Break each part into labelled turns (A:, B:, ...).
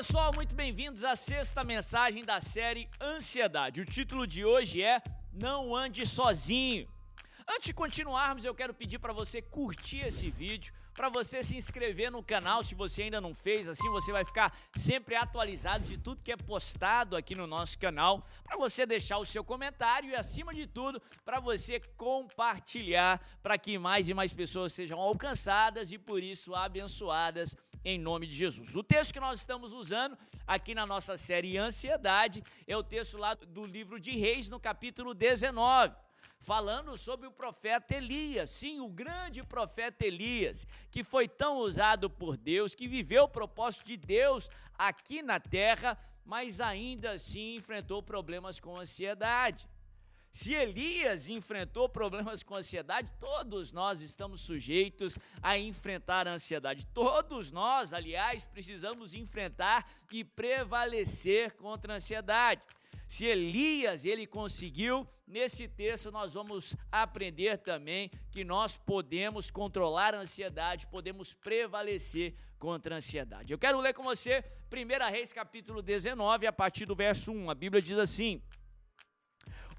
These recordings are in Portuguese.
A: pessoal, muito bem-vindos à sexta mensagem da série Ansiedade. O título de hoje é Não Ande Sozinho. Antes de continuarmos, eu quero pedir para você curtir esse vídeo, para você se inscrever no canal se você ainda não fez, assim você vai ficar sempre atualizado de tudo que é postado aqui no nosso canal, para você deixar o seu comentário e acima de tudo, para você compartilhar para que mais e mais pessoas sejam alcançadas e por isso abençoadas em nome de Jesus. O texto que nós estamos usando aqui na nossa série Ansiedade é o texto lá do livro de Reis, no capítulo 19 falando sobre o profeta Elias, sim, o grande profeta Elias, que foi tão usado por Deus, que viveu o propósito de Deus aqui na terra, mas ainda assim enfrentou problemas com ansiedade. Se Elias enfrentou problemas com ansiedade, todos nós estamos sujeitos a enfrentar a ansiedade. Todos nós, aliás, precisamos enfrentar e prevalecer contra a ansiedade. Se Elias ele conseguiu, nesse texto nós vamos aprender também que nós podemos controlar a ansiedade, podemos prevalecer contra a ansiedade. Eu quero ler com você 1 Reis capítulo 19, a partir do verso 1. A Bíblia diz assim: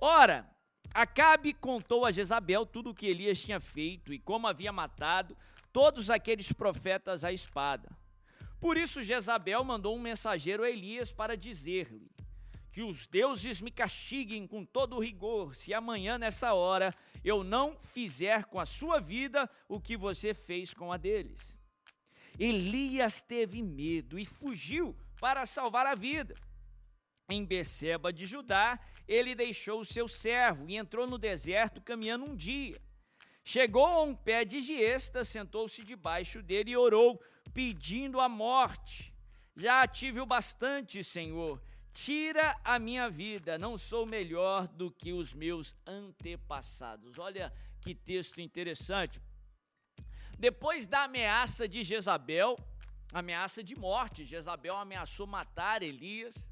A: Ora, Acabe contou a Jezabel tudo o que Elias tinha feito e como havia matado todos aqueles profetas à espada. Por isso Jezabel mandou um mensageiro a Elias para dizer-lhe: Que os deuses me castiguem com todo o rigor, se amanhã nessa hora eu não fizer com a sua vida o que você fez com a deles. Elias teve medo e fugiu para salvar a vida. Em Beceba de Judá, ele deixou o seu servo e entrou no deserto caminhando um dia. Chegou a um pé de giesta, sentou-se debaixo dele e orou, pedindo a morte. Já tive o bastante, Senhor. Tira a minha vida, não sou melhor do que os meus antepassados. Olha que texto interessante. Depois da ameaça de Jezabel, ameaça de morte, Jezabel ameaçou matar Elias.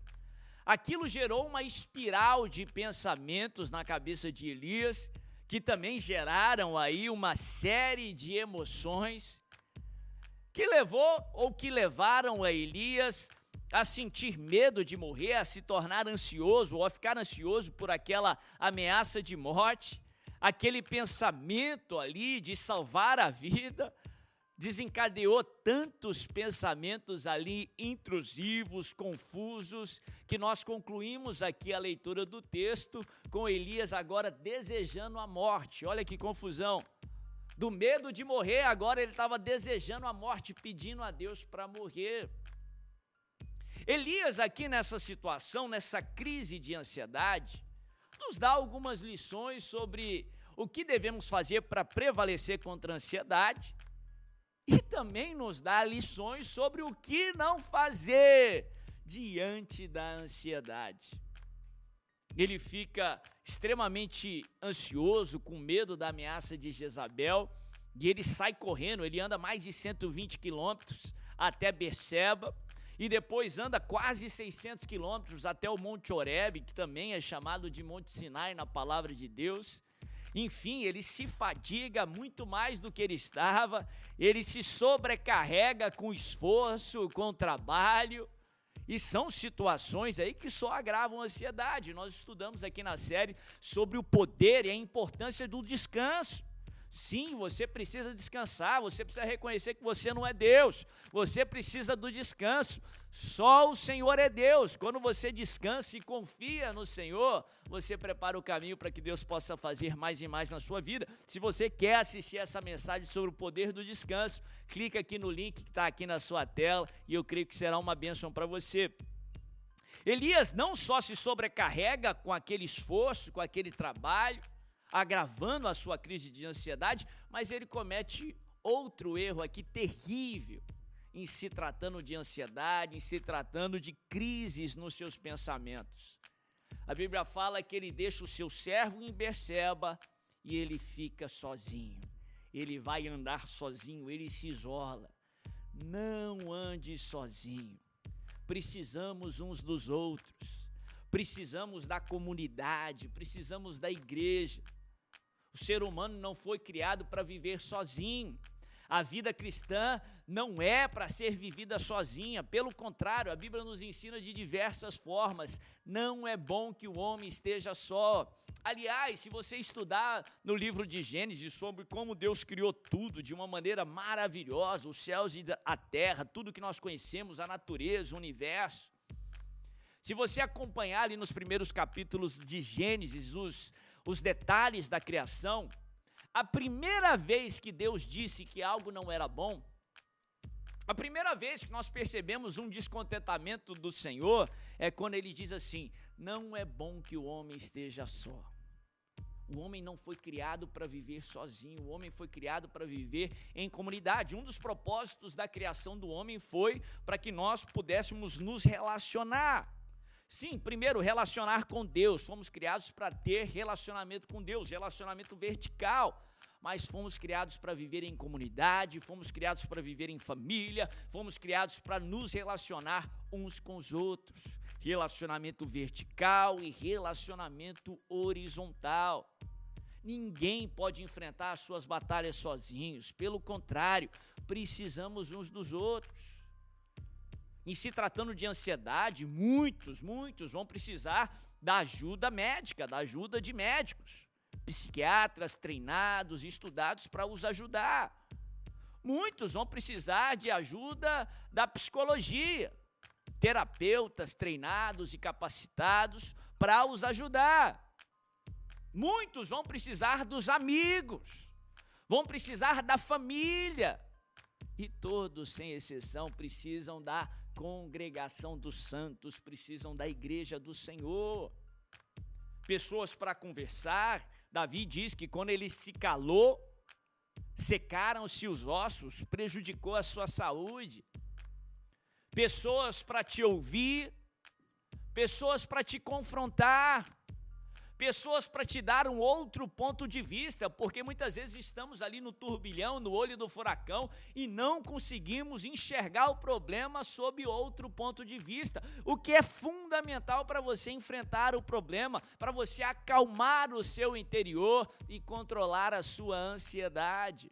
A: Aquilo gerou uma espiral de pensamentos na cabeça de Elias, que também geraram aí uma série de emoções que levou ou que levaram a Elias a sentir medo de morrer, a se tornar ansioso ou a ficar ansioso por aquela ameaça de morte, aquele pensamento ali de salvar a vida, desencadeou tantos pensamentos ali intrusivos, confusos, que nós concluímos aqui a leitura do texto com Elias agora desejando a morte. Olha que confusão. Do medo de morrer, agora ele estava desejando a morte, pedindo a Deus para morrer. Elias, aqui nessa situação, nessa crise de ansiedade, nos dá algumas lições sobre o que devemos fazer para prevalecer contra a ansiedade também nos dá lições sobre o que não fazer diante da ansiedade. Ele fica extremamente ansioso, com medo da ameaça de Jezabel, e ele sai correndo, ele anda mais de 120 quilômetros até Berseba, e depois anda quase 600 quilômetros até o Monte Oreb, que também é chamado de Monte Sinai na palavra de Deus. Enfim, ele se fadiga muito mais do que ele estava, ele se sobrecarrega com esforço, com trabalho. E são situações aí que só agravam a ansiedade. Nós estudamos aqui na série sobre o poder e a importância do descanso. Sim, você precisa descansar, você precisa reconhecer que você não é Deus, você precisa do descanso. Só o Senhor é Deus. Quando você descansa e confia no Senhor, você prepara o caminho para que Deus possa fazer mais e mais na sua vida. Se você quer assistir essa mensagem sobre o poder do descanso, clica aqui no link que está aqui na sua tela e eu creio que será uma bênção para você. Elias não só se sobrecarrega com aquele esforço, com aquele trabalho, agravando a sua crise de ansiedade, mas ele comete outro erro aqui terrível em se tratando de ansiedade, em se tratando de crises nos seus pensamentos. A Bíblia fala que ele deixa o seu servo em Berseba e ele fica sozinho. Ele vai andar sozinho, ele se isola. Não ande sozinho. Precisamos uns dos outros. Precisamos da comunidade, precisamos da igreja. O ser humano não foi criado para viver sozinho. A vida cristã não é para ser vivida sozinha, pelo contrário, a Bíblia nos ensina de diversas formas. Não é bom que o homem esteja só. Aliás, se você estudar no livro de Gênesis sobre como Deus criou tudo de uma maneira maravilhosa, os céus e a terra, tudo que nós conhecemos, a natureza, o universo. Se você acompanhar ali nos primeiros capítulos de Gênesis os, os detalhes da criação, a primeira vez que Deus disse que algo não era bom, a primeira vez que nós percebemos um descontentamento do Senhor é quando ele diz assim: Não é bom que o homem esteja só. O homem não foi criado para viver sozinho, o homem foi criado para viver em comunidade. Um dos propósitos da criação do homem foi para que nós pudéssemos nos relacionar. Sim, primeiro, relacionar com Deus. Fomos criados para ter relacionamento com Deus, relacionamento vertical mas fomos criados para viver em comunidade, fomos criados para viver em família, fomos criados para nos relacionar uns com os outros. Relacionamento vertical e relacionamento horizontal. Ninguém pode enfrentar as suas batalhas sozinhos, pelo contrário, precisamos uns dos outros. Em se tratando de ansiedade, muitos, muitos vão precisar da ajuda médica, da ajuda de médicos psiquiatras treinados, estudados para os ajudar. Muitos vão precisar de ajuda da psicologia, terapeutas treinados e capacitados para os ajudar. Muitos vão precisar dos amigos, vão precisar da família. E todos, sem exceção, precisam da congregação dos santos, precisam da igreja do Senhor. Pessoas para conversar, Davi diz que quando ele se calou, secaram-se os ossos, prejudicou a sua saúde. Pessoas para te ouvir, pessoas para te confrontar, pessoas para te dar um outro ponto de vista, porque muitas vezes estamos ali no turbilhão, no olho do furacão e não conseguimos enxergar o problema sob outro ponto de vista. O que é fundamental para você enfrentar o problema, para você acalmar o seu interior e controlar a sua ansiedade.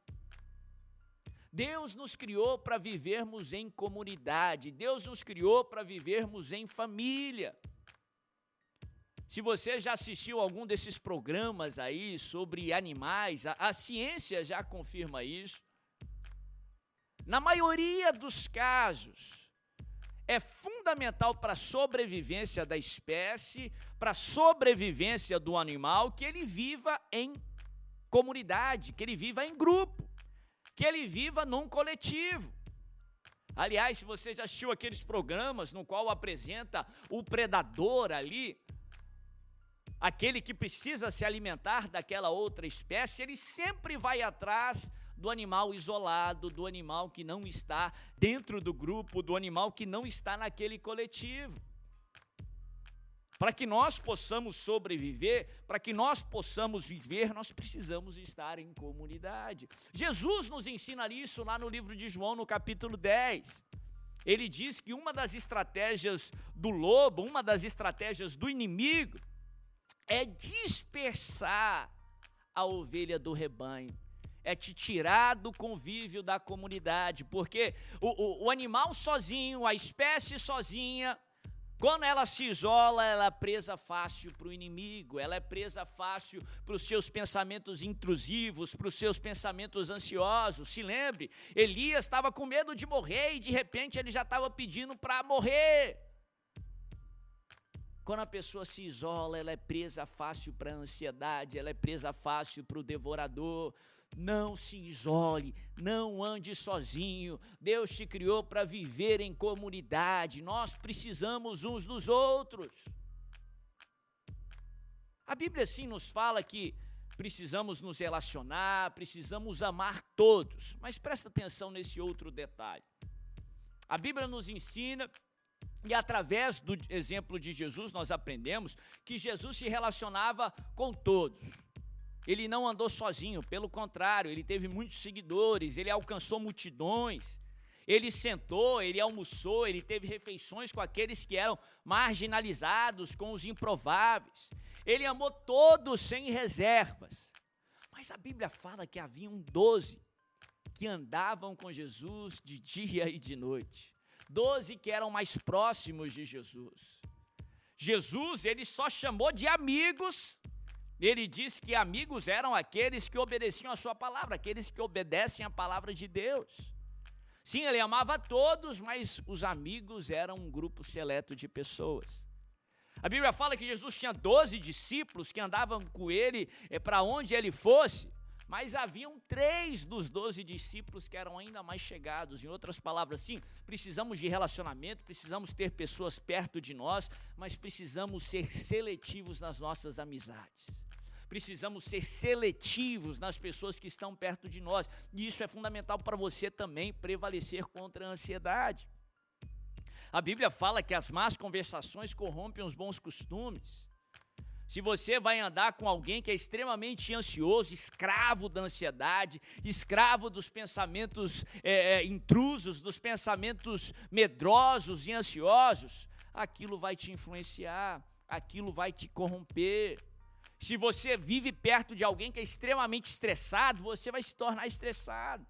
A: Deus nos criou para vivermos em comunidade, Deus nos criou para vivermos em família. Se você já assistiu algum desses programas aí sobre animais, a, a ciência já confirma isso. Na maioria dos casos, é fundamental para a sobrevivência da espécie, para a sobrevivência do animal, que ele viva em comunidade, que ele viva em grupo, que ele viva num coletivo. Aliás, se você já assistiu aqueles programas no qual apresenta o predador ali, aquele que precisa se alimentar daquela outra espécie, ele sempre vai atrás do animal isolado, do animal que não está dentro do grupo, do animal que não está naquele coletivo. Para que nós possamos sobreviver, para que nós possamos viver, nós precisamos estar em comunidade. Jesus nos ensina isso lá no livro de João, no capítulo 10. Ele diz que uma das estratégias do lobo, uma das estratégias do inimigo, é dispersar a ovelha do rebanho, é te tirar do convívio da comunidade, porque o, o, o animal sozinho, a espécie sozinha, quando ela se isola, ela é presa fácil para o inimigo, ela é presa fácil para os seus pensamentos intrusivos, para os seus pensamentos ansiosos. Se lembre, Elias estava com medo de morrer e de repente ele já estava pedindo para morrer. Quando a pessoa se isola, ela é presa fácil para a ansiedade, ela é presa fácil para o devorador. Não se isole, não ande sozinho. Deus te criou para viver em comunidade. Nós precisamos uns dos outros. A Bíblia sim nos fala que precisamos nos relacionar, precisamos amar todos. Mas presta atenção nesse outro detalhe. A Bíblia nos ensina e através do exemplo de Jesus, nós aprendemos que Jesus se relacionava com todos. Ele não andou sozinho, pelo contrário, ele teve muitos seguidores, ele alcançou multidões. Ele sentou, ele almoçou, ele teve refeições com aqueles que eram marginalizados, com os improváveis. Ele amou todos sem reservas. Mas a Bíblia fala que haviam doze que andavam com Jesus de dia e de noite. Doze que eram mais próximos de Jesus. Jesus, ele só chamou de amigos. Ele disse que amigos eram aqueles que obedeciam a sua palavra, aqueles que obedecem a palavra de Deus. Sim, ele amava todos, mas os amigos eram um grupo seleto de pessoas. A Bíblia fala que Jesus tinha doze discípulos que andavam com ele é, para onde ele fosse, mas haviam três dos doze discípulos que eram ainda mais chegados. Em outras palavras, sim, precisamos de relacionamento, precisamos ter pessoas perto de nós, mas precisamos ser seletivos nas nossas amizades. Precisamos ser seletivos nas pessoas que estão perto de nós. E isso é fundamental para você também prevalecer contra a ansiedade. A Bíblia fala que as más conversações corrompem os bons costumes. Se você vai andar com alguém que é extremamente ansioso, escravo da ansiedade, escravo dos pensamentos é, é, intrusos, dos pensamentos medrosos e ansiosos, aquilo vai te influenciar, aquilo vai te corromper. Se você vive perto de alguém que é extremamente estressado, você vai se tornar estressado.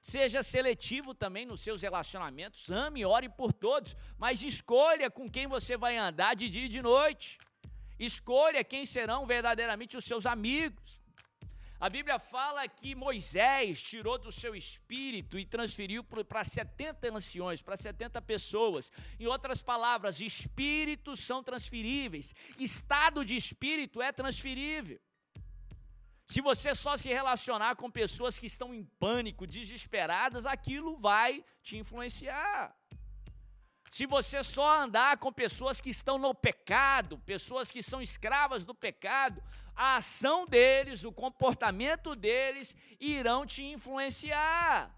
A: Seja seletivo também nos seus relacionamentos, ame, ore por todos, mas escolha com quem você vai andar de dia e de noite. Escolha quem serão verdadeiramente os seus amigos. A Bíblia fala que Moisés tirou do seu espírito e transferiu para 70 anciões, para 70 pessoas. Em outras palavras, espíritos são transferíveis, estado de espírito é transferível. Se você só se relacionar com pessoas que estão em pânico, desesperadas, aquilo vai te influenciar. Se você só andar com pessoas que estão no pecado, pessoas que são escravas do pecado, a ação deles, o comportamento deles irão te influenciar.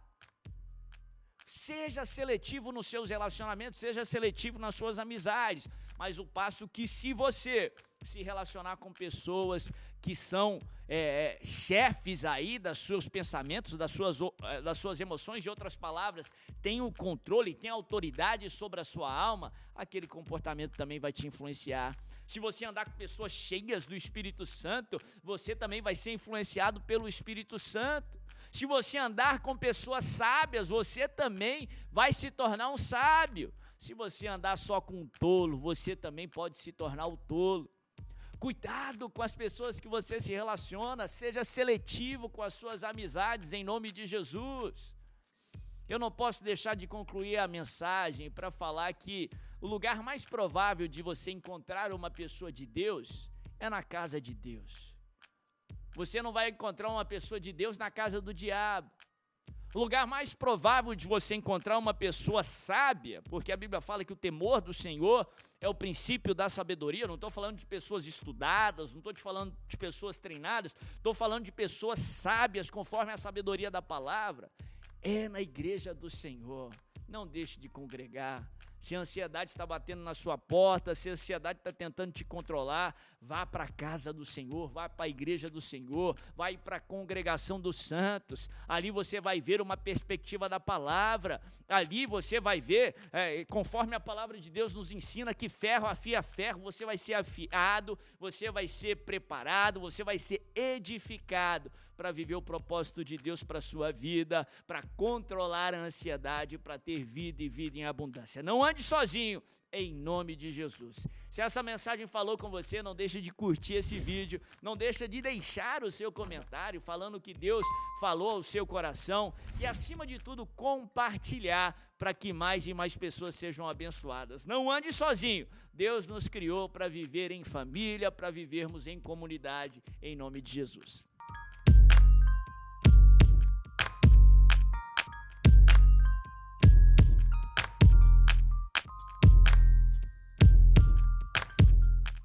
A: Seja seletivo nos seus relacionamentos, seja seletivo nas suas amizades, mas o passo que se você se relacionar com pessoas que são é, é, chefes aí dos seus pensamentos, das suas, é, das suas emoções, de outras palavras, tem o controle, tem autoridade sobre a sua alma, aquele comportamento também vai te influenciar. Se você andar com pessoas cheias do Espírito Santo, você também vai ser influenciado pelo Espírito Santo. Se você andar com pessoas sábias, você também vai se tornar um sábio. Se você andar só com um tolo, você também pode se tornar o tolo. Cuidado com as pessoas que você se relaciona, seja seletivo com as suas amizades em nome de Jesus. Eu não posso deixar de concluir a mensagem para falar que o lugar mais provável de você encontrar uma pessoa de Deus é na casa de Deus. Você não vai encontrar uma pessoa de Deus na casa do diabo. O lugar mais provável de você encontrar uma pessoa sábia, porque a Bíblia fala que o temor do Senhor é o princípio da sabedoria. Não estou falando de pessoas estudadas, não estou te falando de pessoas treinadas, estou falando de pessoas sábias, conforme a sabedoria da palavra. É na igreja do Senhor. Não deixe de congregar se a ansiedade está batendo na sua porta, se a ansiedade está tentando te controlar, vá para a casa do Senhor, vá para a igreja do Senhor, vai para a congregação dos santos. Ali você vai ver uma perspectiva da palavra, ali você vai ver, é, conforme a palavra de Deus nos ensina, que ferro afia ferro, você vai ser afiado, você vai ser preparado, você vai ser edificado para viver o propósito de Deus para a sua vida, para controlar a ansiedade, para ter vida e vida em abundância. Não ande sozinho, em nome de Jesus. Se essa mensagem falou com você, não deixe de curtir esse vídeo, não deixe de deixar o seu comentário falando que Deus falou ao seu coração e acima de tudo compartilhar para que mais e mais pessoas sejam abençoadas. Não ande sozinho. Deus nos criou para viver em família, para vivermos em comunidade em nome de Jesus.